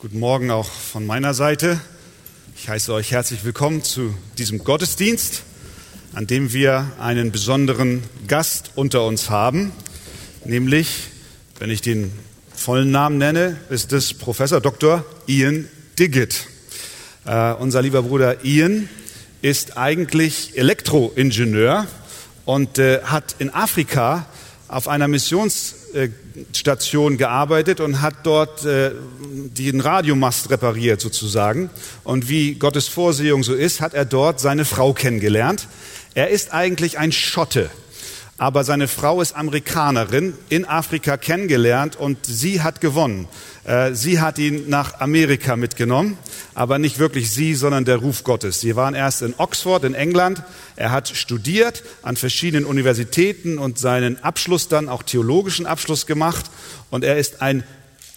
Guten Morgen auch von meiner Seite. Ich heiße euch herzlich willkommen zu diesem Gottesdienst, an dem wir einen besonderen Gast unter uns haben, nämlich, wenn ich den vollen Namen nenne, ist es Professor Dr. Ian Diggett. Uh, unser lieber Bruder Ian ist eigentlich Elektroingenieur und uh, hat in Afrika auf einer Missionsstation gearbeitet und hat dort äh, den Radiomast repariert sozusagen. Und wie Gottes Vorsehung so ist, hat er dort seine Frau kennengelernt. Er ist eigentlich ein Schotte, aber seine Frau ist Amerikanerin, in Afrika kennengelernt und sie hat gewonnen. Äh, sie hat ihn nach Amerika mitgenommen, aber nicht wirklich sie, sondern der Ruf Gottes. Sie waren erst in Oxford in England. Er hat studiert an verschiedenen Universitäten und seinen Abschluss dann auch theologischen Abschluss gemacht. Und er ist ein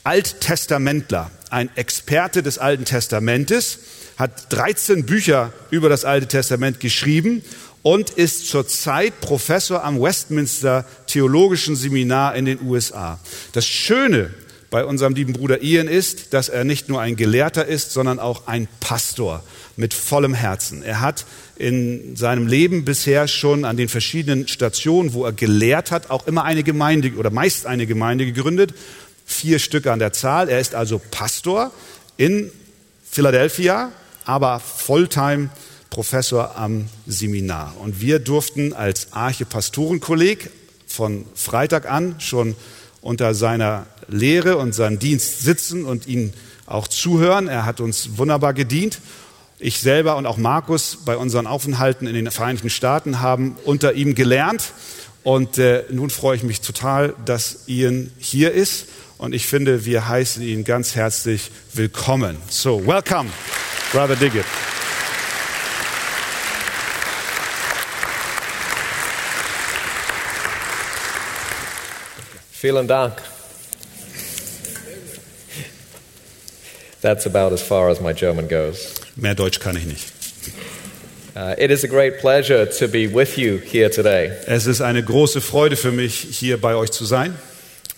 Alttestamentler, ein Experte des Alten Testamentes, hat 13 Bücher über das Alte Testament geschrieben und ist zurzeit Professor am Westminster Theologischen Seminar in den USA. Das Schöne bei unserem lieben Bruder Ian ist, dass er nicht nur ein Gelehrter ist, sondern auch ein Pastor mit vollem Herzen. Er hat in seinem Leben bisher schon an den verschiedenen Stationen, wo er gelehrt hat, auch immer eine Gemeinde oder meist eine Gemeinde gegründet. Vier Stücke an der Zahl. Er ist also Pastor in Philadelphia, aber Volltime Professor am Seminar. Und wir durften als Archepastorenkolleg von Freitag an schon unter seiner Lehre und seinem Dienst sitzen und ihn auch zuhören. Er hat uns wunderbar gedient. Ich selber und auch Markus bei unseren Aufenthalten in den Vereinigten Staaten haben unter ihm gelernt. Und äh, nun freue ich mich total, dass Ian hier ist. Und ich finde, wir heißen ihn ganz herzlich willkommen. So, welcome, Brother Diggett. Vielen Dank. That's about as far as my German goes. Mehr Deutsch kann ich nicht. Uh, it is a great pleasure to be with you here today. Es ist eine große Freude für mich, hier bei euch zu sein.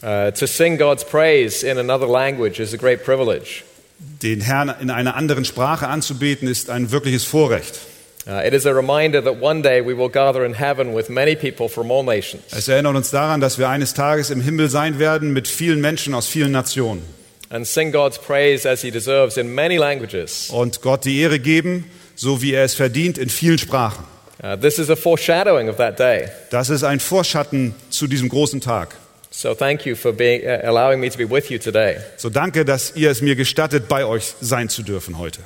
Uh, to sing God's praise in another language is a great privilege. Den Herrn in einer anderen Sprache anzubeten, ist ein wirkliches Vorrecht. Uh, it is a reminder that one day we will gather in heaven with many people from all nations. Es erinnert uns daran, dass wir eines Tages im Himmel sein werden mit vielen Menschen aus vielen Nationen. And sing God's praise as he deserves in many languages. Und Gott die Ehre geben, so wie er es verdient, in vielen Sprachen. Uh, this is a foreshadowing of that day. Das ist ein Vorschatten zu diesem großen Tag. So thank you for being, uh, allowing me to be with you today. So danke, dass ihr es mir gestattet, bei euch sein zu dürfen heute.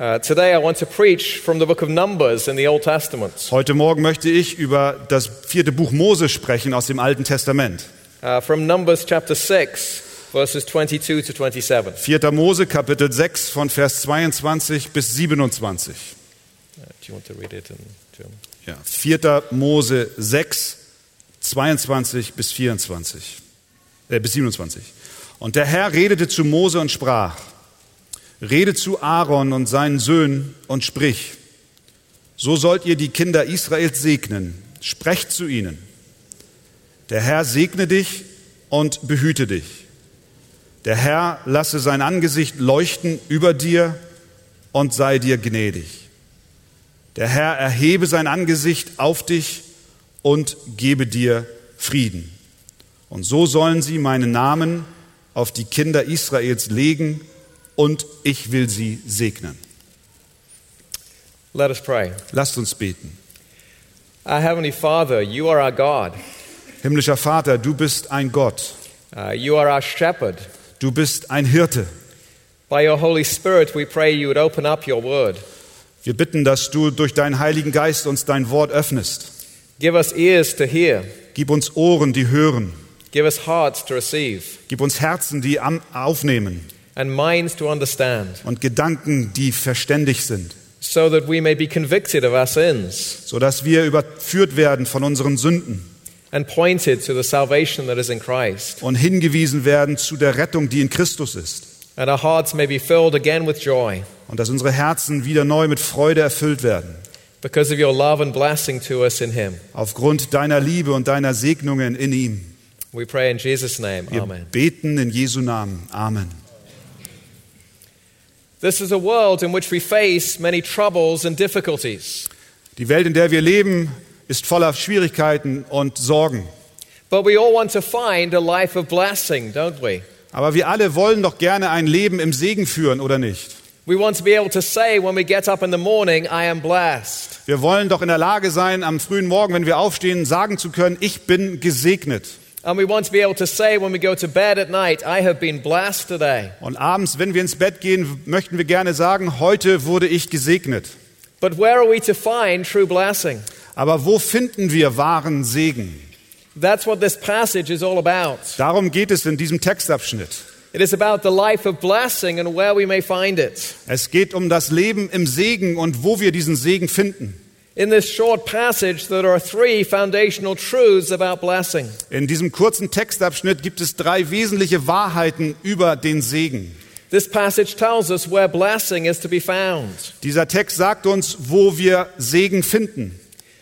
Uh, today I want to preach from the book of Numbers in the Old Testament. Heute Morgen möchte ich über das vierte Buch Mose sprechen aus dem Alten Testament. Uh, from Numbers chapter 6, verses 22 to 27. 4. Mose Kapitel 6 von Vers 22 bis 27. Uh, do you want to read it in German? Ja, 4. Mose 6 22 bis 24 äh, bis 27. Und der Herr redete zu Mose und sprach: Rede zu Aaron und seinen Söhnen und sprich: So sollt ihr die Kinder Israels segnen. Sprecht zu ihnen. Der Herr segne dich und behüte dich. Der Herr lasse sein Angesicht leuchten über dir und sei dir gnädig. Der Herr erhebe sein Angesicht auf dich und gebe dir Frieden. Und so sollen sie meinen Namen auf die Kinder Israels legen und ich will sie segnen. Let us pray. Lasst uns beten. Our Heavenly Father, you are our God. Himmlischer Vater, du bist ein Gott. Uh, you are our shepherd. Du bist ein Hirte. By your Holy Spirit, we pray you would open up your word. Wir bitten, dass du durch deinen Heiligen Geist uns dein Wort öffnest. Give us ears to hear. Gib uns Ohren, die hören. Give us hearts to receive. Gib uns Herzen, die aufnehmen. And minds to understand. Und Gedanken, die verständig sind. So that we may be convicted of our sins Sodass wir überführt werden von unseren Sünden and pointed to the salvation that is in Christ. und hingewiesen werden zu der Rettung, die in Christus ist. And our hearts may be filled again with joy Und dass unsere Herzen wieder neu mit Freude erfüllt werden. because of your love and blessing to us in Him. Aufgrund deiner Liebe und deiner Segnungen in ihm. We pray in Jesus' name. Wir Amen. beten in Jesu Namen. Amen. This is a world in which we face many troubles and difficulties. Die Welt, in der wir leben, ist voller Schwierigkeiten und Sorgen. But we all want to find a life of blessing, don't we? Aber wir alle wollen doch gerne ein Leben im Segen führen, oder nicht? We want to be able to say when we get up in the morning, I am blessed. Wir wollen doch in der Lage sein, am frühen Morgen, wenn wir aufstehen, sagen zu können, ich bin gesegnet. And we want to be able to say when we go to bed at night, I have been blessed today. Und abends, wenn wir ins Bett gehen, möchten wir gerne sagen, heute wurde ich gesegnet. But where are we to find true blessing? Aber wo finden wir wahren Segen? That's what this passage is all about. Darum geht es in diesem Textabschnitt. It is about the life of blessing and where we may find it. Es geht um das Leben im Segen und wo wir diesen Segen finden. In this short passage, there are three foundational truths about blessing. In diesem kurzen Textabschnitt gibt es drei wesentliche Wahrheiten über den Segen. This passage tells us where blessing is to be found. Dieser Text sagt uns, wo wir Segen finden.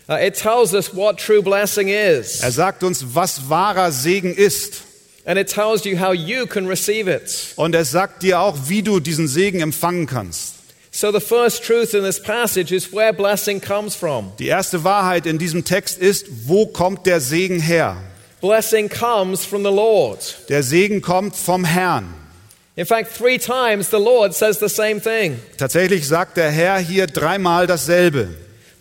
Uh, it tells us what true blessing is, Er sagt uns, was wahrer Segen ist. and it tells you how you can receive it. Und er sagt dir auch, wie du diesen Segen empfangen kannst. So, the first truth in this passage is where blessing comes from. Die erste Wahrheit in diesem Text ist, wo kommt der Segen her? Blessing comes from the Lord. Der Segen kommt vom Herrn. In fact, three times the Lord says the same thing Tatsächlich sagt der Herr hier dreimal dasselbe.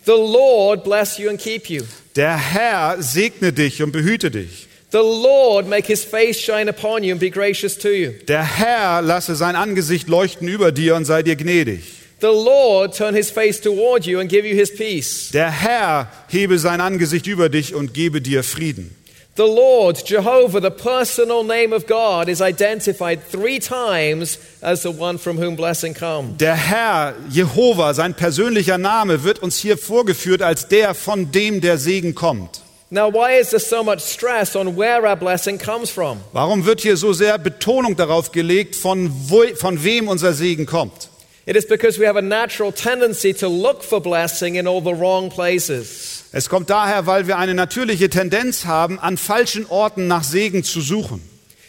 The Lord bless you and keep you. Der Herr segne dich und behüte dich. The Lord make his face shine upon you and be gracious to you. Der Herr lasse sein Angesicht leuchten über dir und sei dir gnädig. The Lord turn his face toward you and give you his peace. Der Herr hebe sein Angesicht über dich und gebe dir Frieden. The Lord, Jehovah, the personal name of God, is identified three times as the one from whom blessing comes. Der Herr, Jehova, sein persönlicher Name, wird uns hier vorgeführt als der, von dem der Segen kommt. Now, why is there so much stress on where our blessing comes from? Warum wird hier so sehr Betonung darauf gelegt, von, wo, von wem unser Segen kommt? It is because we have a natural tendency to look for blessing in all the wrong places. Es kommt daher, weil wir eine natürliche Tendenz haben, an falschen Orten nach Segen zu suchen.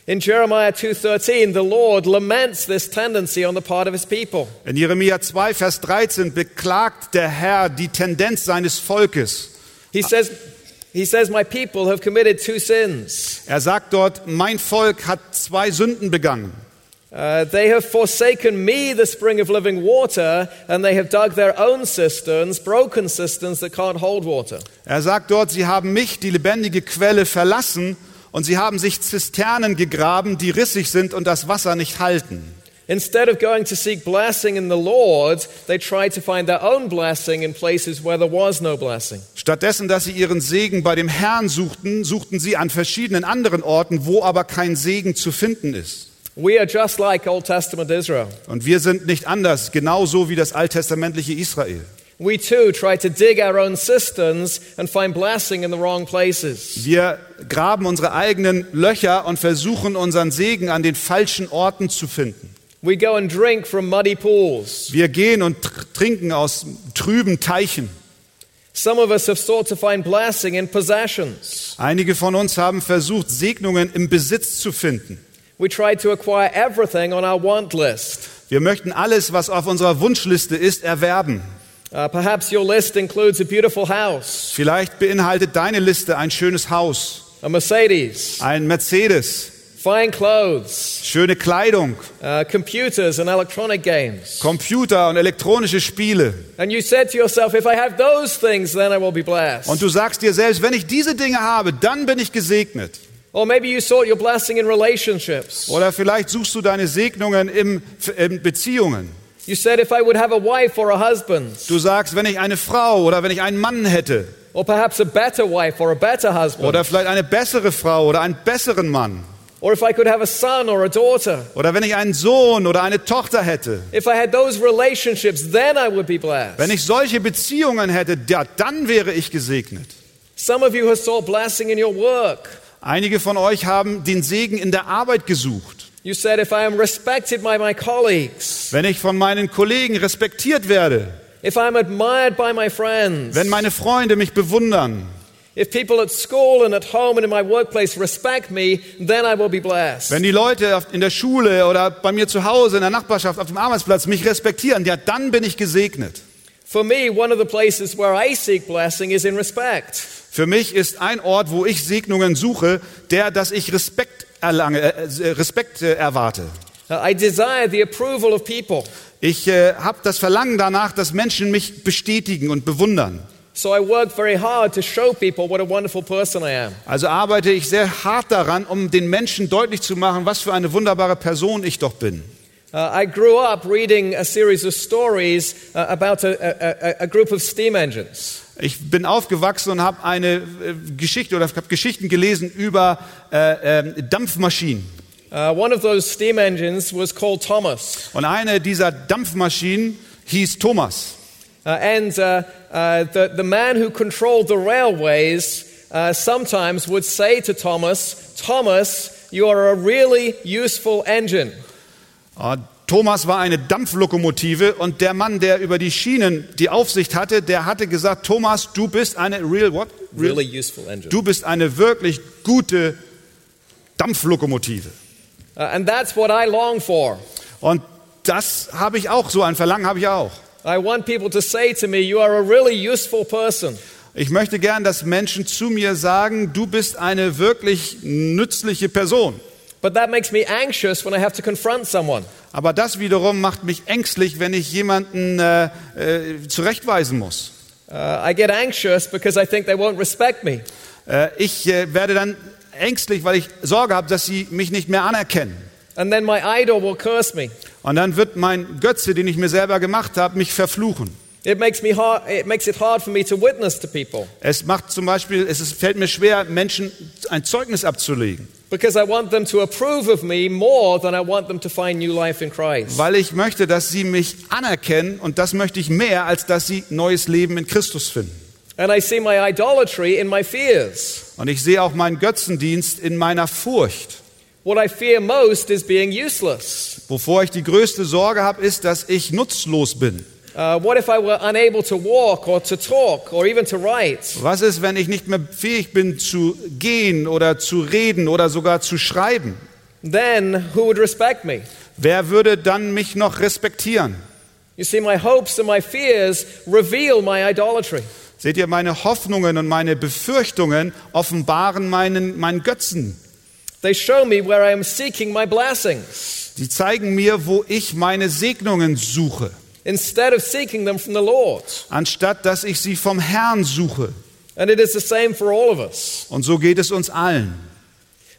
In Jeremiah 2:13, the Lord laments this tendency on the part of his people. In Jeremia 2, Vers 13 beklagt der Herr die Tendenz seines Volkes. He says, he says, My people have committed two sins. Er sagt dort, mein Volk hat zwei Sünden begangen. Uh, they have forsaken me, the spring of living water, and they have dug their own cisterns, broken cisterns that can't hold water. Er sagt dort, sie haben mich, die lebendige Quelle, verlassen und sie haben sich Zisternen gegraben, die rissig sind und das Wasser nicht halten. Instead of going to seek blessing in the Lord, they tried to find their own blessing in places where there was no blessing. Stattdessen, dass sie ihren Segen bei dem Herrn suchten, suchten sie an verschiedenen anderen Orten, wo aber kein Segen zu finden ist. We are just like Old Testament Israel. Und wir sind nicht anders, genauso wie das alttestamentliche Israel. We too try to dig our own cisterns and find blessing in the wrong places. Wir graben unsere eigenen Löcher und versuchen unseren Segen an den falschen Orten zu finden. We go and drink from muddy pools. Wir gehen und tr- trinken aus trüben Teichen. Some of us have sought to find blessing in possessions. Einige von uns haben versucht, Segnungen im Besitz zu finden. We try to acquire everything on our want list. Wir möchten alles, was auf unserer Wunschliste ist, erwerben. Uh, perhaps your list includes a beautiful house, Vielleicht beinhaltet deine Liste ein schönes Haus, a Mercedes, ein Mercedes, fine clothes, schöne Kleidung, uh, computers, and electronic games. Computer und elektronische Spiele. And you said to yourself, if I have those things, then I will be blessed. Und du sagst dir selbst, wenn ich diese Dinge habe, dann bin ich gesegnet. Or maybe you sought your blessing in relationships. Oder vielleicht suchst du deine Segnungen im, in Beziehungen. You said, if I would have a wife or a husband, Du sagst, wenn ich eine Frau oder wenn ich einen Mann hätte or perhaps a better wife or a better husband, oder vielleicht eine bessere Frau oder einen besseren Mann or if I could have a son or a daughter, oder wenn ich einen Sohn oder eine Tochter hätte, if I had those relationships, then I would be blessed. wenn ich solche Beziehungen hätte, ja, dann wäre ich gesegnet. Some of you have sought blessing in your work. Einige von euch haben den Segen in der Arbeit gesucht. You said, if I am respected by my colleagues, Wenn ich von meinen Kollegen respektiert werde, if I'm admired by my friends, wenn meine Freunde mich bewundern, If people at school and at home and in my workplace respect me, then I will be blessed. Wenn die Leute in der Schule oder bei mir zu Hause, in der Nachbarschaft, auf dem Arbeitsplatz mich respektieren, ja, dann bin ich gesegnet. For me, one of the places where I seek blessing is in respect. Für mich ist ein Ort, wo ich Segnungen suche, der, dass ich Respekt erlange, äh, äh, Respekt äh, erwarte. I desire the approval of people. Ich äh, habe das Verlangen danach, dass Menschen mich bestätigen und bewundern. So I work very hard to show people what a wonderful person I am. Also arbeite ich sehr hart daran, um den Menschen deutlich zu machen, was für eine wunderbare Person ich doch bin. Uh, I grew up reading a series of stories uh, about a, a, a group of steam engines. Ich bin aufgewachsen und habe eine äh, Geschichte oder habe Geschichten gelesen über äh, äh, Dampfmaschinen. Uh, one of those steam engines was called Thomas. Und eine dieser Dampfmaschinen hieß Thomas. Uh, and uh, uh, the, the man who controlled the railways uh, sometimes would say to Thomas, Thomas, you are a really useful engine. Und Thomas war eine Dampflokomotive und der Mann, der über die Schienen die Aufsicht hatte, der hatte gesagt, Thomas, du bist eine real what? Real, Really useful engine. du bist eine wirklich gute Dampflokomotive. Uh, and that's what I long for. Und das habe ich auch, so ein Verlangen habe ich auch. I want people to say to me, You are a really useful person. Ich möchte gern, dass Menschen zu mir sagen, du bist eine wirklich nützliche Person. But that makes me anxious when I have to confront someone. Aber das wiederum macht mich ängstlich, wenn ich jemanden äh, äh, zurechtweisen muss. Uh, I get anxious because I think they won't respect me. Äh, ich äh, werde dann ängstlich, weil ich Sorge habe, dass sie mich nicht mehr anerkennen. And then my idol will curse me. Und dann wird mein Götze, den ich mir selber gemacht habe, mich verfluchen. It makes, me hard, it makes it hard for me to witness to people Es macht zum Beispiel, es ist, fällt mir schwer, Menschen ein Zeugnis abzulegen, because I want them to approve of me more than I want them to find new life in Christ. weil ich möchte, dass sie mich anerkennen und das möchte ich mehr, als dass sie neues Leben in Christus finden. And I see my idolatry in my fears. Und ich sehe auch meinen Götzendienst in meiner Furcht. What I fear most is being useless. Wovor ich die größte Sorge habe, ist, dass ich nutzlos bin. What if I were unable to walk or to talk or even to write? Was ist, wenn ich nicht mehr fähig bin zu gehen oder zu reden oder sogar zu schreiben? Then who would respect me? Wer würde dann mich noch respektieren? You see, my hopes and my fears reveal my idolatry. Seht ihr, meine Hoffnungen und meine Befürchtungen offenbaren meinen, meinen Götzen. They show me where I am seeking my blessings Sie zeigen mir, wo ich meine Segnungen suche, instead of seeking them from the Lord. anstatt dass ich sie vom Herrn suche. And it is the same for all of us. Und so geht es uns allen.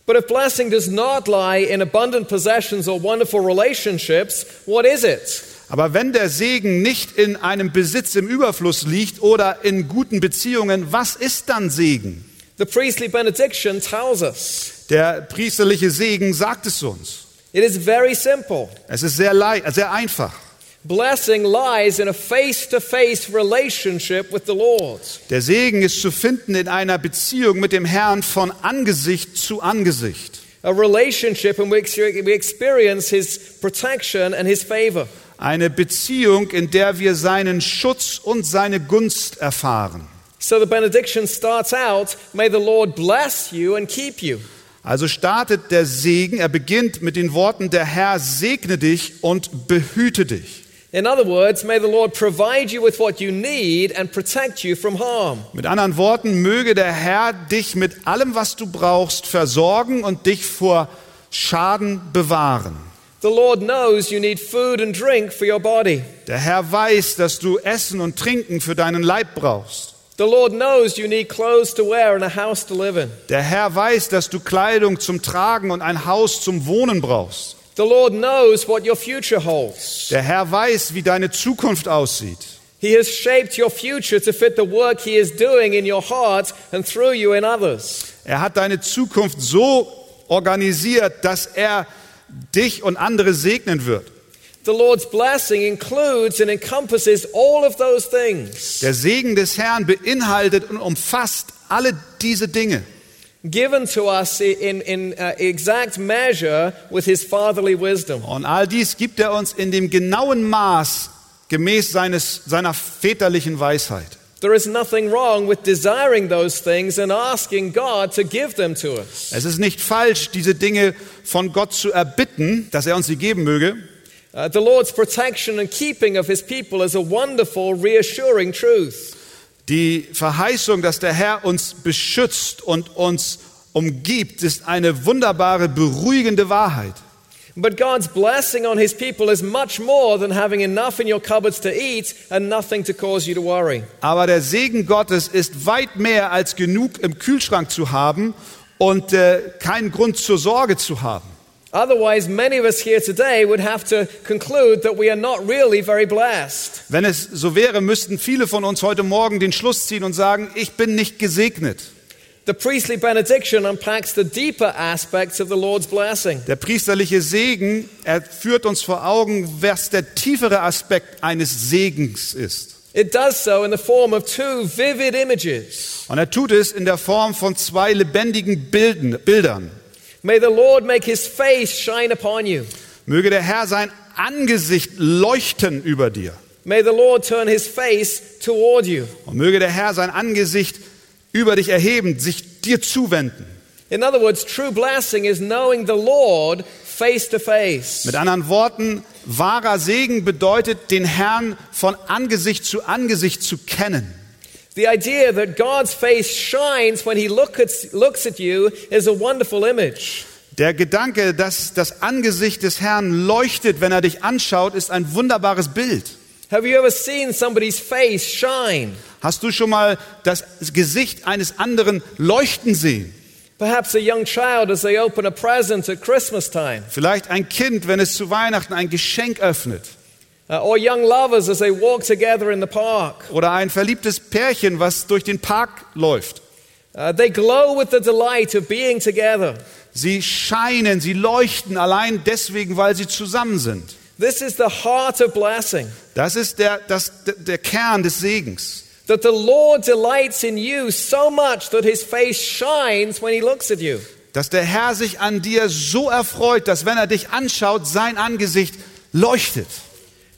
But if blessing does not lie in abundant possessions or wonderful relationships, what is it? Aber wenn der Segen nicht in einem Besitz im Überfluss liegt oder in guten Beziehungen, was ist dann Segen? The priestly benediction tells us. Der priesterliche Segen sagt es uns. It is very simple. Es ist sehr, sehr einfach. Blessing lies in a face to face relationship with the Lord. Der Segen ist zu finden in einer Beziehung mit dem Herrn von Angesicht zu Angesicht. A relationship in which we experience His protection and His favor. Eine Beziehung, in der wir seinen Schutz und seine Gunst erfahren. So the benediction starts out May the Lord bless you and keep you. Also startet der Segen, er beginnt mit den Worten, der Herr segne dich und behüte dich. In other words, may the Lord provide you with what you need and protect you from harm. Mit anderen Worten, möge der Herr dich mit allem, was du brauchst, versorgen und dich vor Schaden bewahren. The Lord knows you need food and drink for your body. Der Herr weiß, dass du Essen und Trinken für deinen Leib brauchst. The Lord knows you need clothes to wear and a house to live in. Der Herr weiß, dass du Kleidung zum Tragen und ein Haus zum Wohnen brauchst. The Lord knows what your future holds. Der Herr weiß, wie deine Zukunft aussieht. He has shaped your future to fit the work He is doing in your heart and through you in others. Er hat deine Zukunft so organisiert, dass er dich und andere segnen wird. The Lord's blessing includes and encompasses all of those things, Der Segen des Herrn beinhaltet und umfasst alle diese Dinge, given to us in, in uh, exact measure with His fatherly wisdom. Und all dies gibt er uns in dem genauen Maß gemäß seines, seiner väterlichen Weisheit. There is nothing wrong with desiring those things and asking God to give them to us. Es ist nicht falsch, diese Dinge von Gott zu erbitten, dass er uns sie geben möge. Uh, the Lord's protection and keeping of his people is a wonderful, reassuring truth. Die Verheißung, dass der Herr uns beschützt und uns umgibt, ist eine wunderbare, beruhigende Wahrheit. But God's blessing on his people is much more than having enough in your cupboards to eat and nothing to cause you to worry. Aber der Segen Gottes ist weit mehr als genug im Kühlschrank zu haben und äh, keinen Grund zur Sorge zu haben. Otherwise, many of us here today would have to conclude that we are not really very blessed. Wenn es so wäre, müssten viele von uns heute Morgen den Schluss ziehen und sagen, ich bin nicht gesegnet. The priestly benediction unpacks the deeper aspects of the Lord's blessing. Der priesterliche Segen, er führt uns vor Augen, was der tiefere Aspekt eines Segens ist. It does so in the form of two vivid images. Und er tut es in der Form von zwei lebendigen Bilden, Bildern. May the Lord make his face shine upon you. Möge der Herr sein Angesicht leuchten über dir. May the Lord turn his face toward you. Und möge der Herr sein Angesicht über dich erheben, sich dir zuwenden. In other words, true blessing is knowing the Lord face to face. Mit anderen Worten, wahrer Segen bedeutet, den Herrn von Angesicht zu Angesicht zu kennen. The idea that God's face shines when he look at, looks at you is a wonderful image. Der Gedanke, dass das Angesicht des Herrn leuchtet, wenn er dich anschaut, ist ein wunderbares Bild. Have you ever seen somebody's face shine? Hast du schon mal das Gesicht eines anderen leuchten sehen? Perhaps a young child as they open a present at Christmas time, Vielleicht ein Kind, wenn es zu Weihnachten ein Geschenk öffnet. Uh, or young lovers as they walk together in the park. Oder ein verliebtes Pärchen, was durch den Park läuft. Uh, they glow with the delight of being together. Sie scheinen, sie leuchten allein deswegen, weil sie zusammen sind. This is the heart of blessing. Das ist der, das, der Kern des Segens. That the Lord delights in you so much that his face shines when he looks at you. Dass der Herr sich an dir so erfreut, dass wenn er dich anschaut, sein Angesicht leuchtet.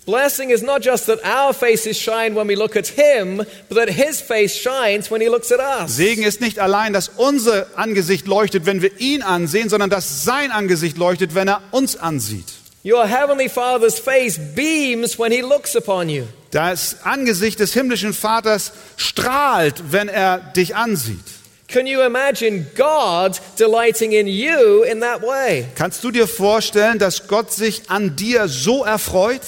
Blessing is not just that our faces shine when we look at him, but that his face shines when he looks at us. Segen ist nicht allein, dass unser Angesicht leuchtet, wenn wir ihn ansehen, sondern dass sein Angesicht leuchtet, wenn er uns ansieht. Your heavenly Father's face beams when he looks upon you. Das Angesicht des himmlischen Vaters strahlt, wenn er dich ansieht. Can you imagine God delighting in you in that way? Kannst du dir vorstellen, dass Gott sich an dir so erfreut?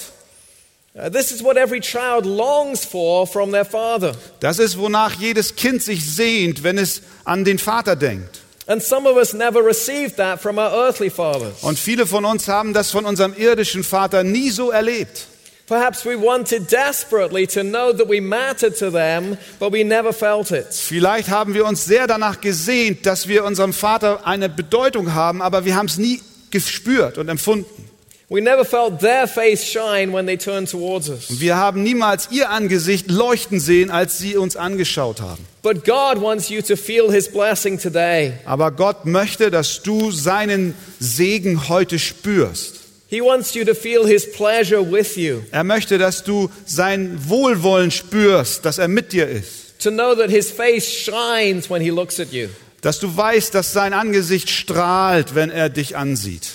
Uh, this is what every child longs for from their father. Das ist, wonach jedes Kind sich sehnt, wenn es an den Vater denkt. And some of us never received that from our earthly fathers. Und viele von uns haben das von unserem irdischen Vater nie so erlebt. Perhaps we wanted desperately to know that we mattered to them, but we never felt it. Vielleicht haben wir uns sehr danach gesehnt, dass wir unserem Vater eine Bedeutung haben, aber wir haben es nie gespürt und empfunden. We never felt their face shine when they turned towards us. Wir haben niemals ihr Angesicht leuchten sehen, als sie uns angeschaut haben. But God wants you to feel His blessing today. Aber Gott möchte, dass du seinen Segen heute spürst. He wants you to feel His pleasure with you, Er möchte, dass du sein Wohlwollen spürst, dass er mit dir ist. to know that His face shines when He looks at you. Dass du weißt, dass sein Angesicht strahlt, wenn er dich ansieht.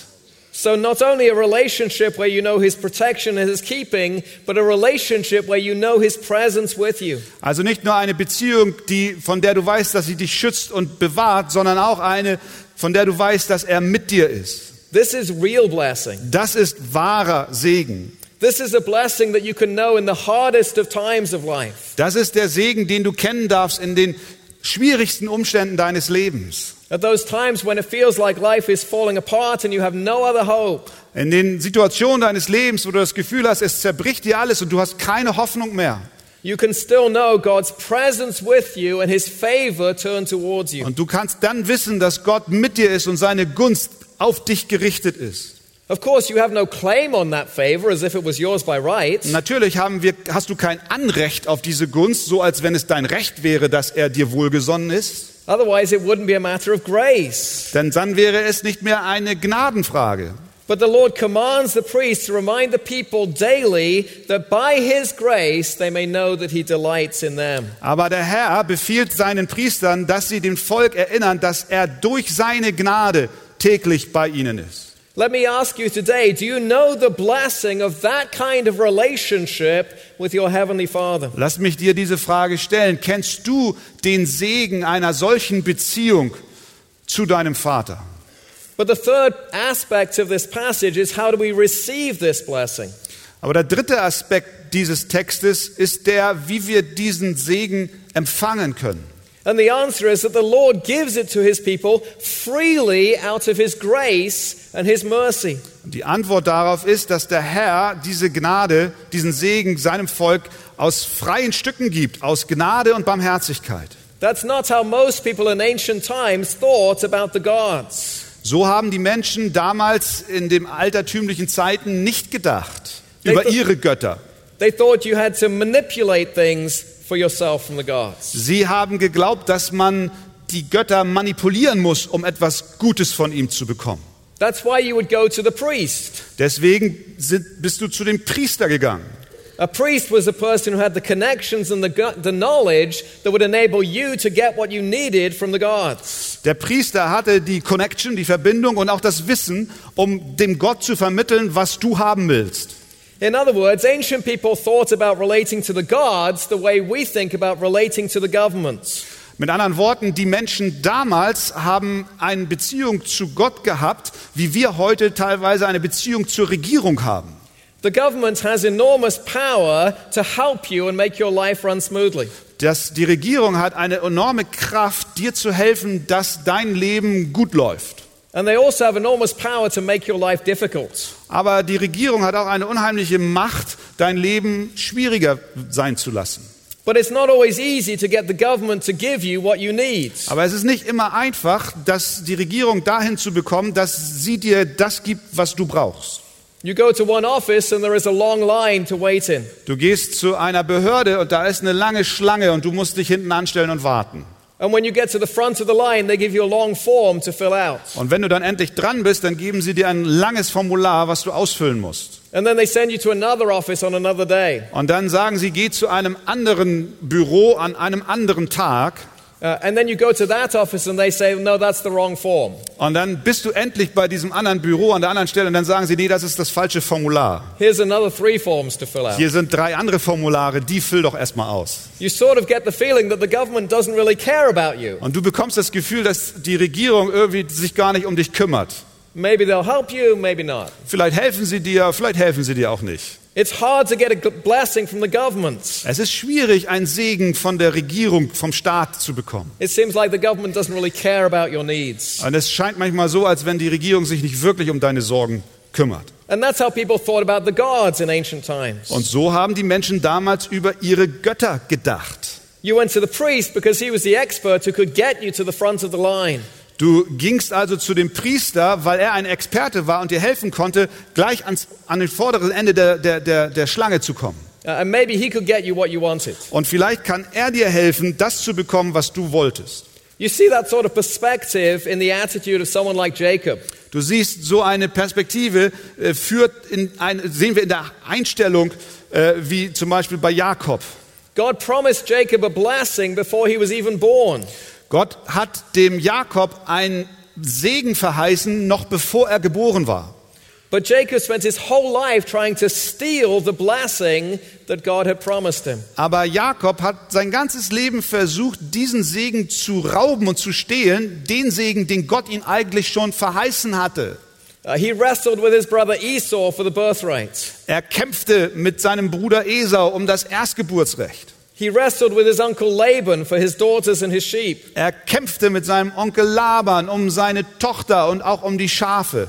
So, not only a relationship where you know His protection and His keeping, but a relationship where you know His presence with you. Also nicht nur eine Beziehung, die, von der du weißt, dass sie dich schützt und bewahrt, sondern auch eine, von der du weißt, dass er mit dir ist. This is real blessing. Das ist wahrer Segen. This is a blessing that you can know in the hardest of times of life. Das ist der Segen, den du kennen darfst in den schwierigsten Umständen deines Lebens. At those times when it feels like life is falling apart and you have no other hope. In den Situationen deines Lebens, wo du das Gefühl hast, es zerbricht dir alles und du hast keine Hoffnung mehr. You can still know God's presence with you and His favor turn towards you. Und du kannst dann wissen, dass Gott mit dir ist und seine Gunst auf dich gerichtet ist. Of course, you have no claim on that favor as if it was yours by right. Natürlich haben wir, hast du kein Anrecht auf diese Gunst, so als wenn es dein Recht wäre, dass er dir wohlgesonnen ist. Otherwise, it wouldn't be a matter of grace. Denn dann wäre es nicht mehr eine Gnadenfrage. But the Lord commands the priest to remind the people daily that by his grace they may know that he delights in them. Aber der Herr befiehlt seinen Priestern, dass sie dem Volk erinnern, dass er durch seine Gnade täglich bei ihnen ist. Let me ask you today do you know the blessing of that kind of relationship with your Heavenly Father? Lass mich dir diese Frage stellen. Kennst du den Segen einer solchen Beziehung zu deinem Vater? But the third aspect of this passage is how do we receive this blessing? Aber der dritte Aspekt dieses Textes ist der, wie wir diesen Segen empfangen können. And the answer is that the Lord gives it to his people freely out of his grace and his mercy. Die Antwort darauf ist, dass der Herr diese Gnade, diesen Segen seinem Volk aus freien Stücken gibt, aus Gnade und Barmherzigkeit. That's not how most people in ancient times thought about the gods. So haben die Menschen damals in den altertümlichen Zeiten nicht gedacht über ihre Götter. They thought you had to manipulate things for yourself from the gods. Sie haben geglaubt, dass man die Götter manipulieren muss, um etwas Gutes von ihm zu bekommen. That's why you would go to the priest. Deswegen sind, bist du zu dem Priester gegangen. A priest was a person who had the connections and the, the knowledge that would enable you to get what you needed from the gods. Der Priester hatte die Connection, die Verbindung und auch das Wissen, um dem Gott zu vermitteln, was du haben willst. In other words, ancient people thought about relating to the gods the way we think about relating to the governments. Mit anderen Worten, die Menschen damals haben eine Beziehung zu Gott gehabt, wie wir heute teilweise eine Beziehung zur Regierung haben. The government has enormous power to help you and make your life run smoothly. Das, die Regierung hat eine enorme Kraft, dir zu helfen, dass dein Leben gut läuft. Also. Aber die Regierung hat auch eine unheimliche Macht, dein Leben schwieriger sein zu lassen. But it's not always easy to get the government to give you what you need. Aber es ist nicht immer einfach, dass die Regierung dahin zu bekommen, dass sie dir das gibt, was du brauchst. You go to one office and there is a long line to wait in. Du gehst zu einer Behörde und da ist eine lange Schlange und du musst dich hinten anstellen und warten. And when you get to the front of the line, they give you a long form to fill out. Und wenn du dann endlich dran bist, dann geben sie dir ein langes Formular, was du ausfüllen musst. And then they send you to another office on another day. Und dann sagen sie, geh zu einem anderen Büro an einem anderen Tag. And then you go to that office and they say, no, that's the wrong form. Und dann bist du endlich bei diesem anderen Büro an der anderen Stelle und dann sagen sie, nee, das ist das falsche Formular. Here's another three forms to fill out. Hier sind drei andere Formulare, die füll doch erstmal aus. You sort of get the feeling that the government doesn't really care about you. Und du bekommst das Gefühl, dass die Regierung irgendwie sich gar nicht um dich kümmert. Maybe they'll help you, maybe not. Vielleicht helfen sie dir, vielleicht helfen sie dir auch nicht. It's hard to get a blessing from the government. Es ist schwierig, einen Segen von der Regierung, vom Staat zu bekommen. It seems like the government doesn't really care about your needs. Und es scheint manchmal so, als wenn die Regierung sich nicht wirklich um deine Sorgen kümmert. And that's how people thought about the gods in ancient times. Und so haben die Menschen damals über ihre Götter gedacht. You went to the priest because he was the expert who could get you to the front of the line. Du gingst also zu dem Priester, weil er ein Experte war und dir helfen konnte, gleich ans, an den vorderen Ende der, der, der, der Schlange zu kommen. Uh, and maybe he could get you what you wanted. Und vielleicht kann er dir helfen, das zu bekommen, was du wolltest. You see that sort of perspective in the attitude of someone like Jacob. Du siehst, so eine Perspektive äh, führt in ein, sehen wir in der Einstellung, äh, wie zum Beispiel bei Jakob. God promised Jacob a blessing before he was even born. Gott hat dem Jakob einen Segen verheißen, noch bevor er geboren war. But Jacob spent his whole life trying to steal the blessing that God had promised him. Aber Jakob hat sein ganzes Leben versucht, diesen Segen zu rauben und zu stehlen, den Segen, den Gott ihn eigentlich schon verheißen hatte. Uh, he wrestled with his brother Esau for the birthright. Er kämpfte mit seinem Bruder Esau um das Erstgeburtsrecht. He wrestled with his uncle Laban for his daughters and his sheep. Er kämpfte mit seinem Onkel Laban um seine Tochter und auch um die Schafe.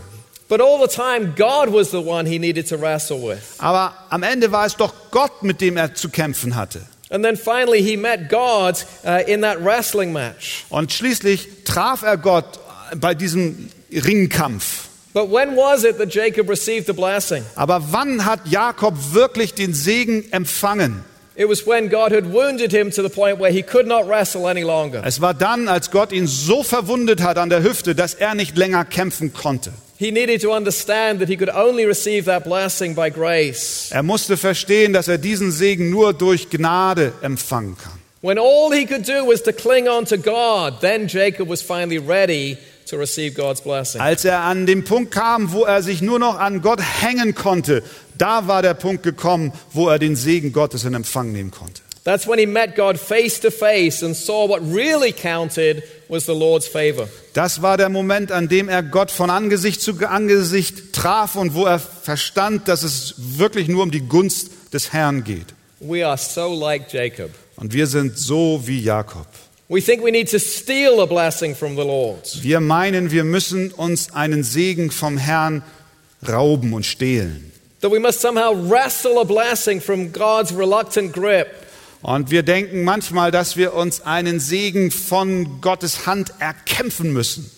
But all the time, God was the one he needed to wrestle with. Aber am Ende war es doch Gott, mit dem er zu kämpfen hatte. And then finally, he met God uh, in that wrestling match. Und schließlich traf er Gott bei diesem Ringkampf. But when was it that Jacob received the blessing? Aber wann hat Jakob wirklich den Segen empfangen? It was when God had wounded him to the point where he could not wrestle any longer. Es war dann, als Gott ihn so verwundet hat an der Hüfte, dass er nicht länger kämpfen konnte. He needed to understand that he could only receive that blessing by grace. Er musste verstehen, dass er diesen Segen nur durch Gnade empfangen kann. When all he could do was to cling on to God, then Jacob was finally ready to receive God's blessing. Als er an den Punkt kam, wo er sich nur noch an Gott hängen konnte, da war der Punkt gekommen, wo er den Segen Gottes in Empfang nehmen konnte. That's when he met God face to face and saw what really counted was the Lord's favor. Das war der Moment, an dem er Gott von Angesicht zu Angesicht traf und wo er verstand, dass es wirklich nur um die Gunst des Herrn geht. We are so like Jacob. Und wir sind so wie Jakob. We think we need to steal a blessing from the Lord. Wir meinen, wir müssen uns einen Segen vom Herrn rauben und stehlen. That we must somehow wrestle a blessing from God's reluctant grip. Und wir denken manchmal, dass wir uns einen Segen von Gottes Hand erkämpfen müssen.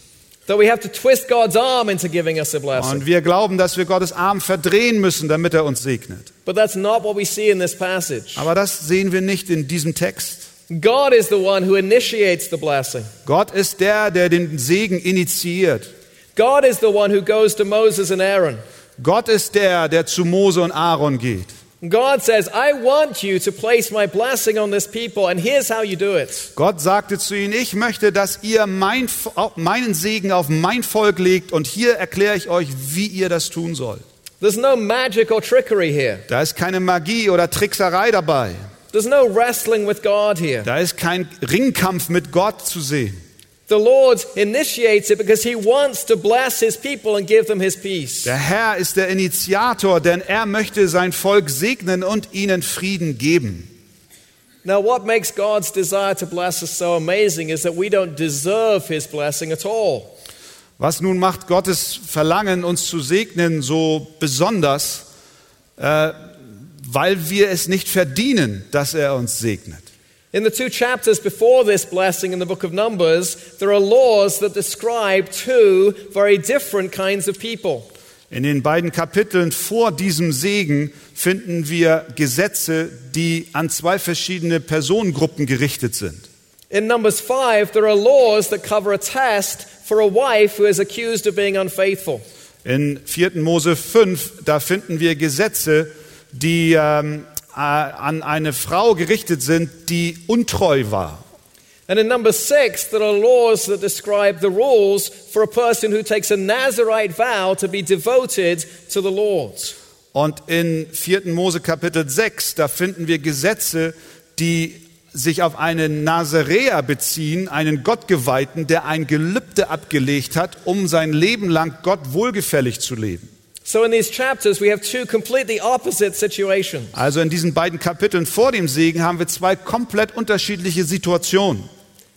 That we have to twist God's arm into giving us a blessing. Und wir glauben, dass wir Gottes Arm verdrehen müssen, damit er uns segnet. But that's not what we see in this passage. Aber das sehen wir nicht in diesem Text. God is the one who initiates the blessing. Gott ist der, der den Segen initiiert. God is the one who goes to Moses and Aaron. Gott ist der, der zu Mose und Aaron geht. God says, I want you to place my blessing on this people, and here's how you do it. Gott sagte zu ihnen, ich möchte, dass ihr mein, meinen Segen auf mein Volk legt und hier erkläre ich euch, wie ihr das tun sollt. There's no magic or trickery here. Da ist keine Magie oder Trickserei dabei. There's no wrestling with God here. Da ist kein Ringkampf mit Gott zu sehen. The Lord initiates it because He wants to bless His people and give them His peace. Der Herr ist der Initiator, denn er möchte sein Volk segnen und ihnen Frieden geben. Now, what makes God's desire to bless us so amazing is that we don't deserve His blessing at all. Was nun macht Gottes Verlangen, uns zu segnen, so besonders, äh, weil wir es nicht verdienen, dass er uns segnet. In the two chapters before this blessing in the book of Numbers, there are laws that describe two very different kinds of people. In den beiden Kapiteln vor diesem Segen finden wir Gesetze, die an zwei verschiedene Personengruppen gerichtet sind. In Numbers 5, there are laws that cover a test for a wife who is accused of being unfaithful. In 4. Mose 5, da finden wir Gesetze, die ähm, äh, an eine Frau gerichtet sind, die untreu war. And in number six, there are laws that describe the rules for a person who takes a Nazarite vow to be devoted to the Lord. Und in 4. Mose Kapitel 6, da finden wir Gesetze, die sich auf einen Nazaräer beziehen, einen Gottgeweihten, der ein Gelübde abgelegt hat, um sein Leben lang Gott wohlgefällig zu leben. So in these chapters, we have two completely opposite situations. Also in diesen beiden Kapiteln vor dem Segen haben wir zwei komplett unterschiedliche Situationen.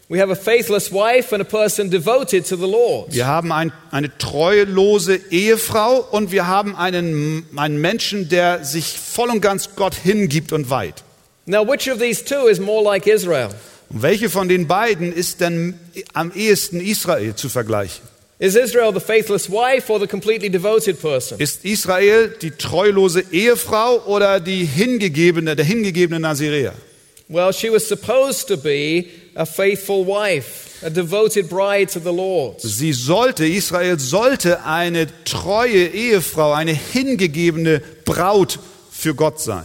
We have a faithless wife and a person devoted to the Lord. Wir haben ein, eine treulose Ehefrau und wir haben einen, einen Menschen, der sich voll und ganz Gott hingibt und weiht. Now, which of these two is more like Israel? Und welche von den beiden ist denn am ehesten Israel zu vergleichen? Is Israel the faithless wife or the completely devoted person? Ist Israel die treulose Ehefrau oder die hingegebene, der hingegebene Naziräer? Well, she was supposed to be a faithful wife, a devoted bride to the Lord. Sie sollte, Israel sollte eine treue Ehefrau, eine hingegebene Braut für Gott sein.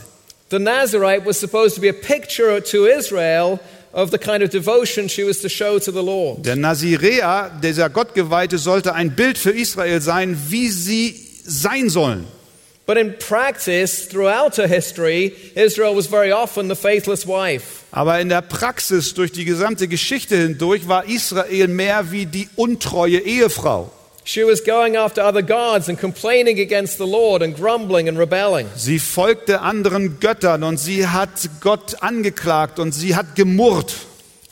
The Nazarite was supposed to be a picture to Israel of the kind of devotion she was to show to the Lord. Der Naziräer, dieser Gottgeweihte, sollte ein Bild für Israel sein, wie sie sein sollen. But in practice, throughout her history, Israel was very often the faithless wife. Aber in der Praxis durch die gesamte Geschichte hindurch war Israel mehr wie die untreue Ehefrau. She was going after other gods and complaining against the Lord and grumbling and rebelling. Sie folgte anderen Göttern und sie hat Gott angeklagt und sie hat gemurrt.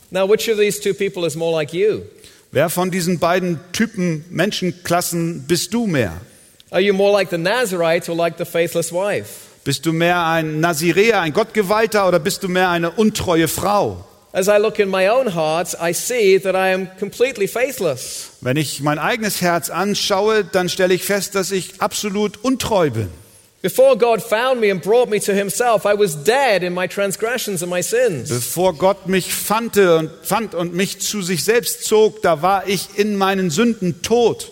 Now, which of these two people is more like you? Wer von diesen beiden Typen Menschenklassen bist du mehr? Are you more like the Nazarite or like the faithless wife? Bist du mehr ein Naziräer, ein Gottgeweihter oder bist du mehr eine untreue Frau? As I look in my own heart, I see that I am completely faithless. Wenn ich mein eigenes Herz anschaue, dann stelle ich fest, dass ich absolut untreu bin. Before God found me and brought me to himself, I was dead in my transgressions and my sins. Bevor Gott mich fandte und fand und mich zu sich selbst zog, da war ich in meinen Sünden tot.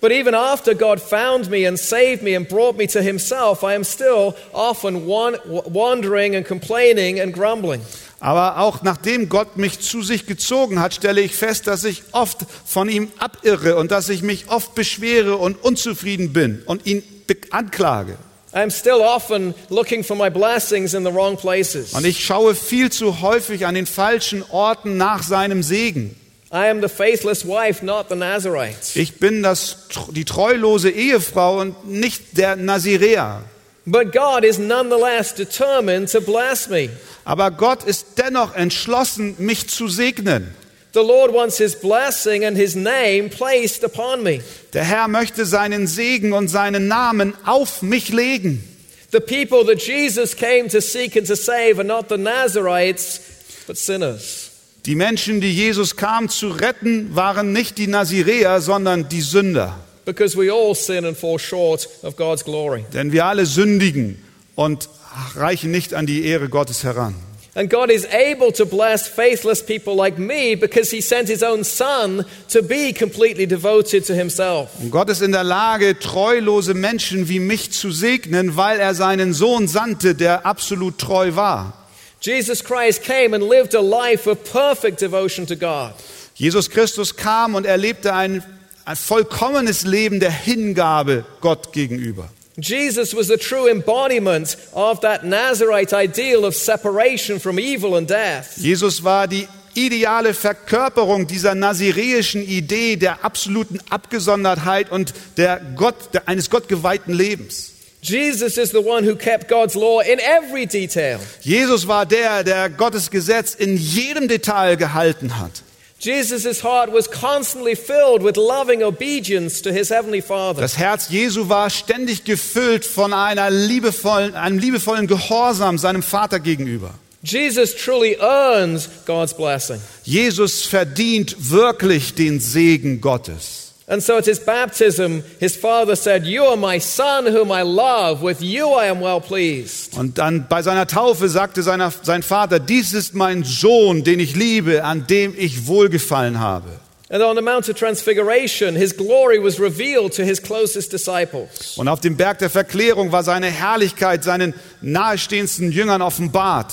But even after God found me and saved me and brought me to himself, I am still often wan- wandering and complaining and grumbling. Aber auch nachdem Gott mich zu sich gezogen hat, stelle ich fest, dass ich oft von ihm abirre und dass ich mich oft beschwere und unzufrieden bin und ihn anklage. I'm still often looking for my blessings in the wrong places. Und ich schaue viel zu häufig an den falschen Orten nach seinem Segen. I am the faithless wife, not the Nazarite. Ich bin das, die treulose Ehefrau und nicht der Naziräer. But God is nonetheless determined to bless me. Aber Gott ist dennoch entschlossen, mich zu segnen. The Lord wants his blessing and his name placed upon me. Der Herr möchte seinen Segen und seinen Namen auf mich legen. The people that Jesus came to seek and to save are not the Nazarites, but sinners. Die Menschen, die Jesus kam zu retten, waren nicht die Naziräer, sondern die Sünder. Because we all sin and fall short of God's glory. Denn wir alle sündigen und reichen nicht an die Ehre Gottes heran. And God is able to bless faithless people like me because he sent his own son to be completely devoted to himself. Und Gott ist in der Lage, treulose Menschen wie mich zu segnen, weil er seinen Sohn sandte, der absolut treu war. Jesus Christ came and lived a life of perfect devotion to God. Jesus Christus kam und erlebte ein, ein vollkommenes Leben der Hingabe Gott gegenüber. Jesus was the true embodiment of that Nazarite ideal of separation from evil and death. Jesus war die ideale Verkörperung dieser naziräischen Idee der absoluten Abgesondertheit und der Gott, der, eines gottgeweihten Lebens. Jesus is the one who kept God's law in every detail. Jesus war der, der Gottes Gesetz in jedem Detail gehalten hat. Jesus' heart was constantly filled with loving obedience to his heavenly Father. Das Herz Jesu war ständig gefüllt von einer liebevollen, einem liebevollen Gehorsam seinem Vater gegenüber. Jesus truly earns God's blessing. Jesus verdient wirklich den Segen Gottes. And so at his baptism, his father said, You are my son whom I love. With you I am well pleased. Und dann bei seiner Taufe sagte seiner, sein Vater, dies ist mein Sohn, den ich liebe, an dem ich wohlgefallen habe. And on the Mount of Transfiguration, his glory was revealed to his closest disciples. Und auf dem Berg der Verklärung war seine Herrlichkeit seinen nahestehendsten Jüngern offenbart.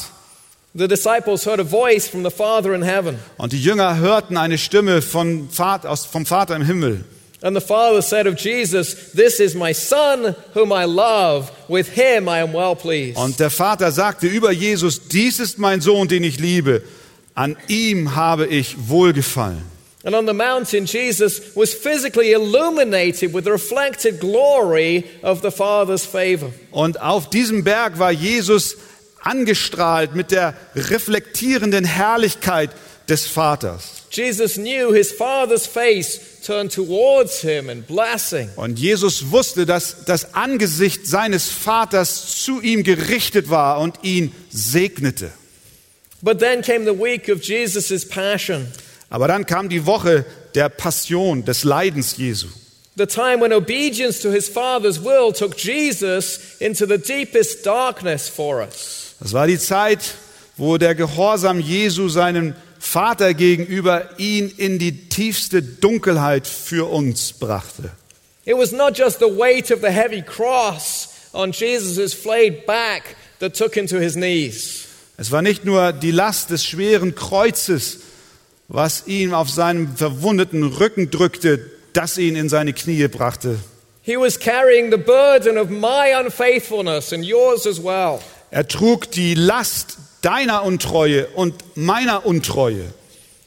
The disciples heard a voice from the Father in heaven. Und die Jünger hörten eine Stimme vom Vater im Himmel. And the Father said of Jesus, This is my Son whom I love. With him I am well pleased. Und der Vater sagte über Jesus, dies ist mein Sohn, den ich liebe. An ihm habe ich wohlgefallen. And on the mountain, Jesus was physically illuminated with the reflected glory of the Father's favor. Und auf diesem Berg war Jesus angestrahlt mit der reflektierenden Herrlichkeit des Vaters. Jesus knew his Father's face turned towards him in blessing. Und Jesus wusste, dass das Angesicht seines Vaters zu ihm gerichtet war und ihn segnete. But then came the week of Jesus' passion, Aber dann kam die Woche der Passion, des Leidens Jesu. the time when obedience to his Father's will took Jesus into the deepest darkness for us. Das war die Zeit, wo der Gehorsam Jesu seinem Vater gegenüber ihn in die tiefste Dunkelheit für uns brachte. It was not just the weight of the heavy cross on Jesus' flayed back that took him to his knees. Es war nicht nur die Last des schweren Kreuzes, was ihn auf seinem verwundeten Rücken drückte, das ihn in seine Knie brachte. He was carrying the burden of my unfaithfulness and yours as well. Er trug die Last deiner Untreue und meiner Untreue.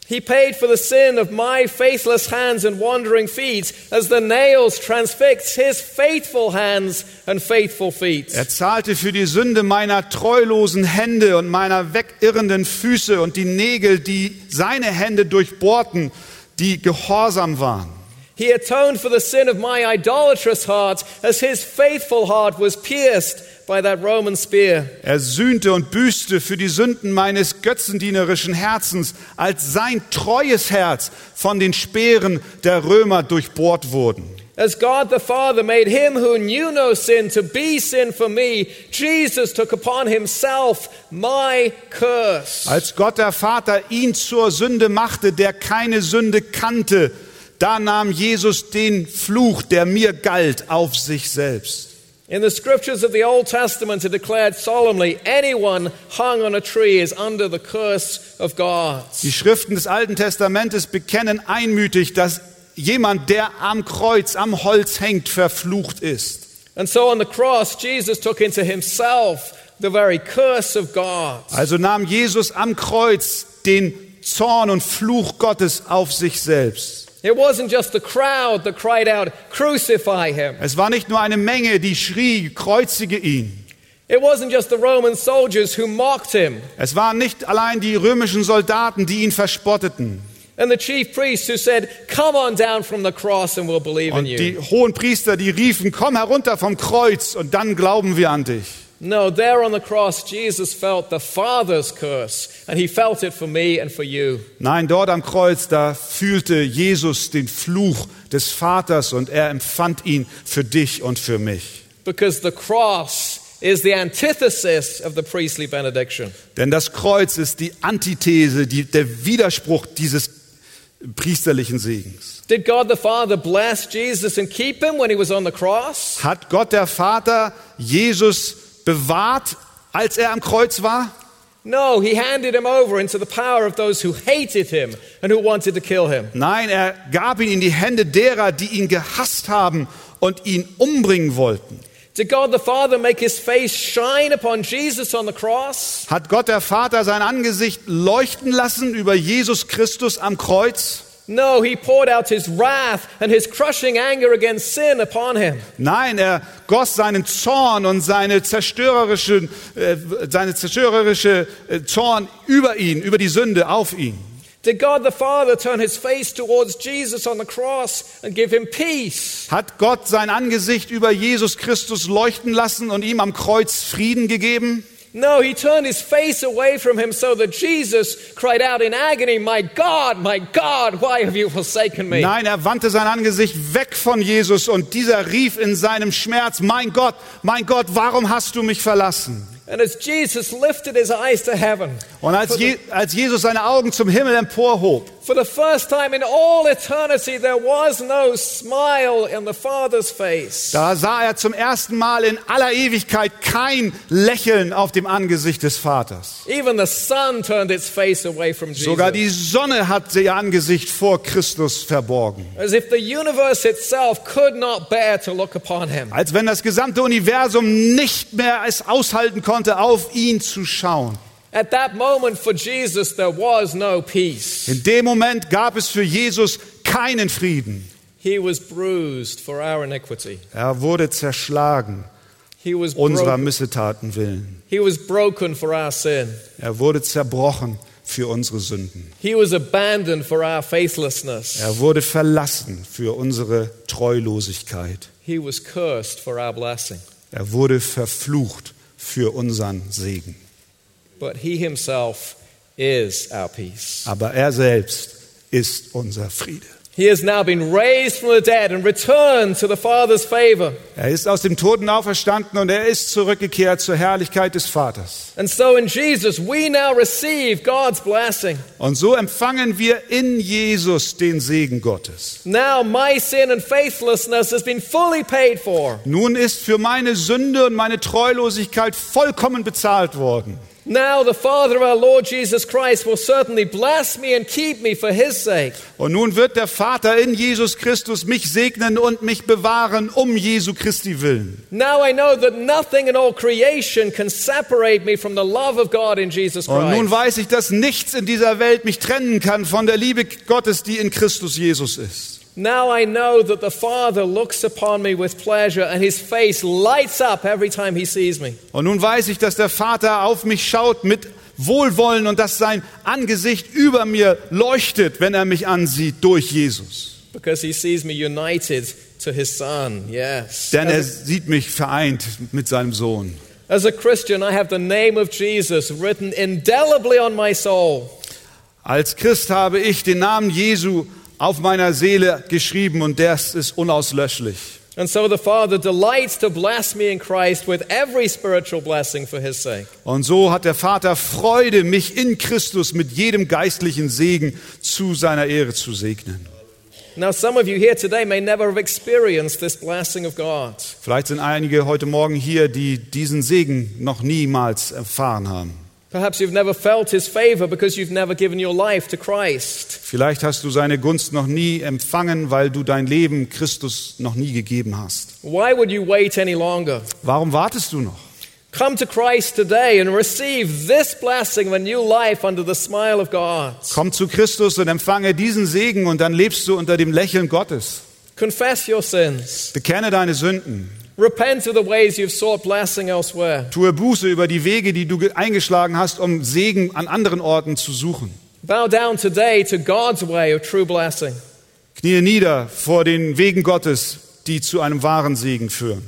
He paid for the sin of my faithless hands and wandering feet as the nails transfixed his faithful hands and faithful feet. Er zahlte für die Sünde meiner treulosen Hände und meiner wegirrenden Füße und die Nägel, die seine Hände durchbohrten, die gehorsam waren. He atoned for the sin of my idolatrous heart as his faithful heart was pierced by that Roman spear. Er sühnte und büßte für die Sünden meines götzendienerischen Herzens, als sein treues Herz von den Speeren der Römer durchbohrt wurden. As God the Father made him who knew no sin to be sin for me, Jesus took upon himself my curse. Als Gott der Vater ihn zur Sünde machte, der keine Sünde kannte, da nahm Jesus den Fluch, der mir galt, auf sich selbst. In the scriptures of the Old Testament, it declared solemnly anyone hung on a tree is under the curse of God. Die Schriften des Alten Testamentes bekennen einmütig, dass jemand, der am Kreuz, am Holz hängt, verflucht ist. And so on the cross, Jesus took into himself the very curse of God. Also nahm Jesus am Kreuz den Zorn und Fluch Gottes auf sich selbst. It wasn't just the crowd that cried out, Crucify him. Es war nicht nur eine Menge, die schrie, kreuzige ihn. It wasn't just the Roman soldiers who mocked him Es waren nicht allein die römischen Soldaten, die ihn verspotteten. and the chief priests who said, Come on down from the cross and we'll believe in Und you. die hohen Priester, die riefen, komm herunter vom Kreuz und dann glauben wir an dich. No, there on the cross, Jesus felt the Father's curse, and he felt it for me and for you. Nein, dort am Kreuz, da fühlte Jesus den Fluch des Vaters und er empfand ihn für dich und für mich. Because the cross is the antithesis of the priestly benediction. Denn das Kreuz ist die Antithese, die, der Widerspruch dieses priesterlichen Segens. Did God the Father bless Jesus and keep him when he was on the cross? Hat Gott der Vater Jesus bewahrt, als er am Kreuz war? No, he handed him over into the power of those who hated him and who wanted to kill him. Nein, er gab ihn in die Hände derer, die ihn gehasst haben und ihn umbringen wollten. Did God the Father make his face shine upon Jesus on the cross? Hat Gott der Vater sein Angesicht leuchten lassen über Jesus Christus am Kreuz? No, he poured out his wrath and his crushing anger against sin upon him. Nein, er goss seinen Zorn und seine zerstörerische, äh, seine zerstörerische äh, Zorn über ihn, über die Sünde auf ihn. Did God the Father turn his face towards Jesus on the cross and give him peace? Hat Gott sein Angesicht über Jesus Christus leuchten lassen und ihm am Kreuz Frieden gegeben? No, he turned his face away from him so that Jesus cried out in agony, My God, my God, why have you forsaken me? Nein, er wandte sein Angesicht weg von Jesus und dieser rief in seinem Schmerz, mein Gott, mein Gott, warum hast du mich verlassen? And as Jesus lifted his eyes to heaven, Und als, Je als Jesus seine Augen zum Himmel emporhob, for the first time in all eternity, there was no smile in the Father's face. da sah er zum ersten Mal in aller Ewigkeit kein Lächeln auf dem Angesicht des Vaters. Even the sun turned its face away from Sogar die Jesus. Sonne hat ihr Angesicht vor Christus verborgen. As if the universe itself could not bear to look upon him. Als wenn das gesamte Universum nicht mehr es aushalten konnte, auf ihn zu schauen. At that moment for Jesus, there was no peace. In dem Moment gab es für Jesus keinen Frieden. He was bruised for our iniquity. Er wurde zerschlagen, He was, unserer. Missetaten willen. he was broken for our sin. Er wurde zerbrochen für unsere Sünden. He was abandoned for our faithlessness. Er wurde verlassen für unsere Treulosigkeit. He was cursed for our blessing. Er wurde verflucht für unseren Segen. But he himself is our peace. Aber er selbst ist unser Friede. He has now been raised from the dead and returned to the Father's favor. Er ist aus dem Toten auferstanden und er ist zurückgekehrt zur Herrlichkeit des Vaters. And so in Jesus, we now receive God's blessing. Und so empfangen wir in Jesus den Segen Gottes. Now my sin and faithlessness has been fully paid for. Nun ist für meine Sünde und meine Treulosigkeit vollkommen bezahlt worden. Now the Father of our Lord Jesus Christ will certainly bless me and keep me for his sake. Und nun wird der Vater in Jesus Christus mich segnen und mich bewahren um Jesu Christi willen. Now I know that nothing in all creation can separate me from the love of God in Jesus Und nun Christ. weiß ich, dass nichts in dieser Welt mich trennen kann von der Liebe Gottes, die in Christus Jesus ist. Now I know that the Father looks upon me with pleasure and his face lights up every time he sees me. Und nun weiß ich, dass der Vater auf mich schaut mit Wohlwollen und dass sein Angesicht über mir leuchtet, wenn er mich ansieht durch Jesus. Because he sees me united to his Son. Yes. Denn er sieht mich vereint mit seinem Sohn. as a Christian, I have the name of Jesus written indelibly on my soul. Als Christ habe ich den Namen Jesu auf meiner Seele geschrieben und das ist unauslöschlich. And so the Father delights to bless me in Christ with every spiritual blessing for his sake. Und so hat der Vater Freude, mich in Christus mit jedem geistlichen Segen zu seiner Ehre zu segnen. Now, some of you here today may never have experienced this blessing of God. Vielleicht sind einige heute Morgen hier, die diesen Segen noch niemals erfahren haben. Perhaps you've never felt his favor because you've never given your life to Christ. Vielleicht hast du seine Gunst noch nie empfangen, weil du dein Leben Christus noch nie gegeben hast. Why would you wait any longer? Warum wartest du noch? Come to Christ today and receive this blessing of a new life under the smile of God. Komm zu Christus und empfange diesen Segen und dann lebst du unter dem Lächeln Gottes. Confess your sins. Bekenne deine Sünden. Repent of the ways you've sought blessing elsewhere. Tue Buße über die Wege, die du ge- eingeschlagen hast, um Segen an anderen Orten zu suchen. Bow down today to God's way of true blessing. Knie nieder vor den Wegen Gottes, die zu einem wahren Segen führen.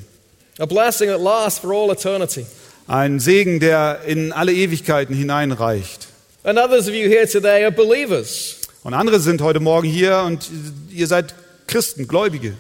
A blessing that lasts for all eternity. Ein Segen, der in alle Ewigkeiten hineinreicht. And others of you here today are believers. Und andere sind heute Morgen hier und ihr seid Christen, Gläubige.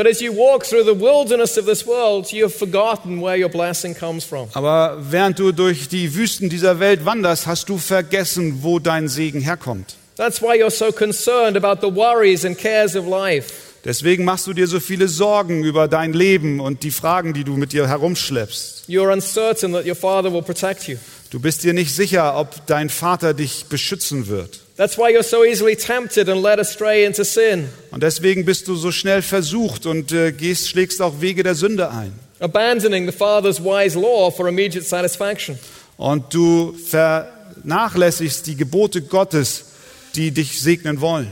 But as you walk through the wilderness of this world, you have forgotten where your blessing comes from. Aber während du durch die Wüsten dieser Welt wanderst, hast du vergessen, wo dein Segen herkommt. That's why you're so concerned about the worries and cares of life. Deswegen machst du dir so viele Sorgen über dein Leben und die Fragen, die du mit dir herumschleppst. You're uncertain that your Father will protect you. Du bist dir nicht sicher, ob dein Vater dich beschützen wird. That's why you're so easily tempted and led astray into sin, Und deswegen bist du so schnell versucht und äh, gehst, schlägst auch Wege der Sünde ein. abandoning the Father's wise law for immediate satisfaction. Und du vernachlässigst die Gebote Gottes, die dich segnen wollen.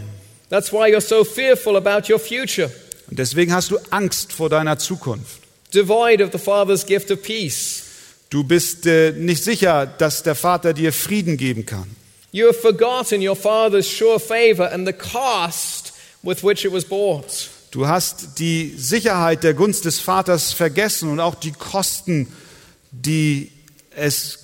That's why you're so fearful about your future, Und deswegen hast du Angst vor deiner Zukunft. devoid of the Father's gift of peace. Du bist äh, nicht sicher, dass der Vater dir Frieden geben kann. You have forgotten your Father's sure favor and the cost with which it was bought. Du hast die Sicherheit der Gunst des Vaters vergessen und auch die Kosten, die es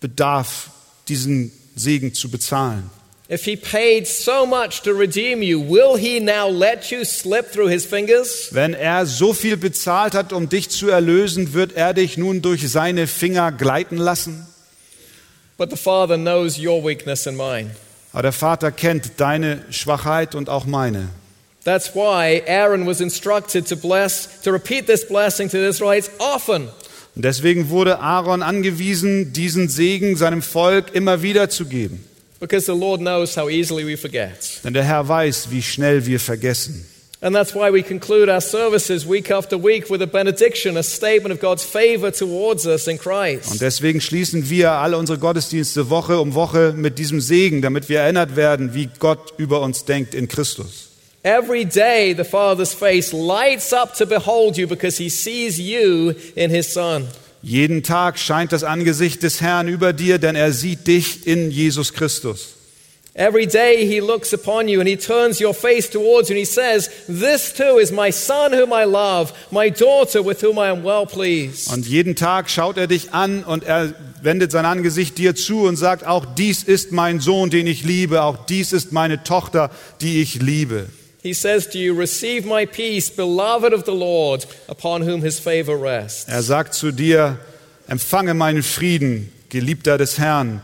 bedarf, diesen Segen zu bezahlen. If he paid so much to redeem you, will he now let you slip through his fingers? Wenn er so viel bezahlt hat, um dich zu erlösen, wird er dich nun durch seine Finger gleiten lassen? But the Father knows your weakness and mine. Aber der Vater kennt deine Schwachheit und auch meine. That's why Aaron was instructed to bless, to repeat this blessing to the Israelites often. Und deswegen wurde Aaron angewiesen, diesen Segen seinem Volk immer wieder zu geben. Because the Lord knows how easily we forget. Denn der Herr weiß, wie schnell wir vergessen. And that's why we conclude our services week after week with a benediction, a statement of God's favor towards us in Und Christ. deswegen schließen wir alle unsere Gottesdienste Woche um Woche mit diesem Segen, damit wir erinnert werden, wie Gott über uns denkt in Christus. Every day, the Father's face lights up to behold you because he sees you in his Son. Jeden Tag scheint das Angesicht des Herrn über dir, denn er sieht dich in Jesus Christus. Every day he looks upon you and he turns your face towards you and he says, This too is my son whom I love, my daughter with whom I am well pleased. Und jeden Tag schaut er dich an und er wendet sein Angesicht dir zu und sagt, auch dies ist mein Sohn, den ich liebe, auch dies ist meine Tochter, die ich liebe. He says to you, Receive my peace, beloved of the Lord, upon whom his favor rests. Er sagt zu dir, empfange meinen Frieden, Geliebter des Herrn,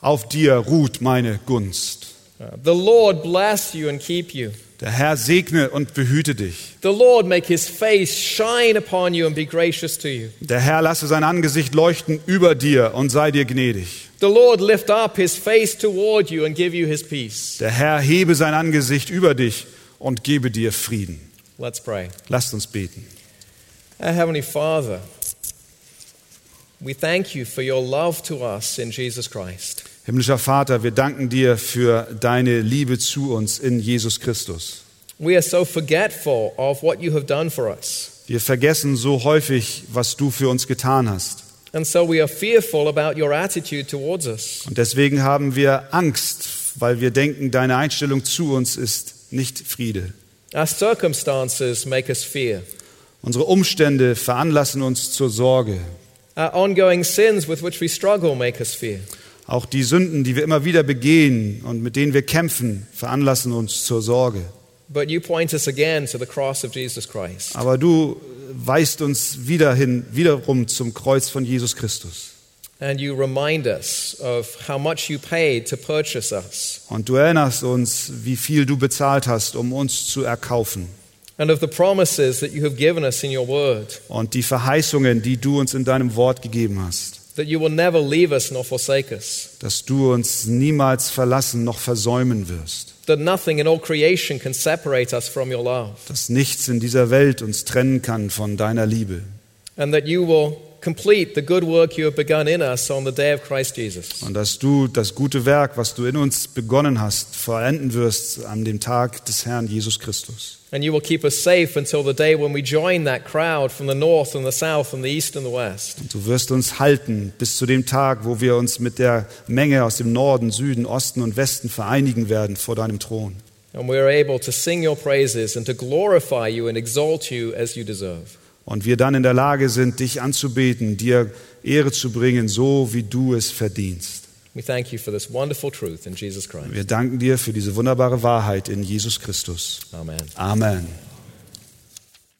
auf dir ruht meine Gunst. Uh, The Lord bless you and keep you. Der Herr segne und behüte dich. The Lord make his face shine upon you and be gracious to you. Der Herr lasse sein Angesicht leuchten über dir und sei dir gnädig. The Lord lift up his face toward you and give you his peace. Der Herr hebe sein Angesicht über dich und gebe dir Frieden. Let's pray. Lasst uns beten. Our Heavenly Father, we thank you for your love to us in Jesus Christ. Himmlischer Vater, wir danken dir für deine Liebe zu uns in Jesus Christus. We are so forgetful of what you have done for us. Wir vergessen so häufig, was du für uns getan hast. And so we are fearful about your attitude towards us. Und deswegen haben wir Angst, weil wir denken, deine Einstellung zu uns ist nicht Friede. Our circumstances make us fear. Unsere Umstände veranlassen uns zur Sorge. Our ongoing sins with which we struggle make us fear. Auch die Sünden, die wir immer wieder begehen und mit denen wir kämpfen, veranlassen uns zur Sorge. But you point us again to the cross of Jesus Christ. Aber du weist uns wieder hin, wiederum zum Kreuz von Jesus Christus. and you remind us of how much you paid to purchase us, Und du erinnerst uns, wie viel du bezahlt hast, um uns zu erkaufen. and of the promises that you have given us in your word, Und die Verheißungen, die du uns in deinem Wort gegeben hast. That you will never leave us nor forsake us, Dass du uns niemals verlassen noch versäumen wirst. that nothing in all creation can separate us from your love, Dass nichts in dieser Welt uns trennen kann von deiner Liebe. and that you will complete the good work you have begun in us on the day of Christ Jesus. Und dass du das gute Werk, was du in uns begonnen hast, vollenden wirst an dem Tag des Herrn Jesus Christus. And you will keep us safe until the day when we join that crowd from the north and the south and the east and the west. Und du wirst uns halten bis zu dem Tag, wo wir uns mit der Menge aus dem Norden, Süden, Osten und Westen vereinigen werden vor deinem Thron. And we are able to sing your praises and to glorify you and exalt you as you deserve. Und wir dann in der Lage sind, dich anzubeten, dir Ehre zu bringen, so wie du es verdienst. We thank you for this wonderful truth in Jesus Christ. Wir danken dir für diese wunderbare Wahrheit in Jesus Christus. Amen. Amen.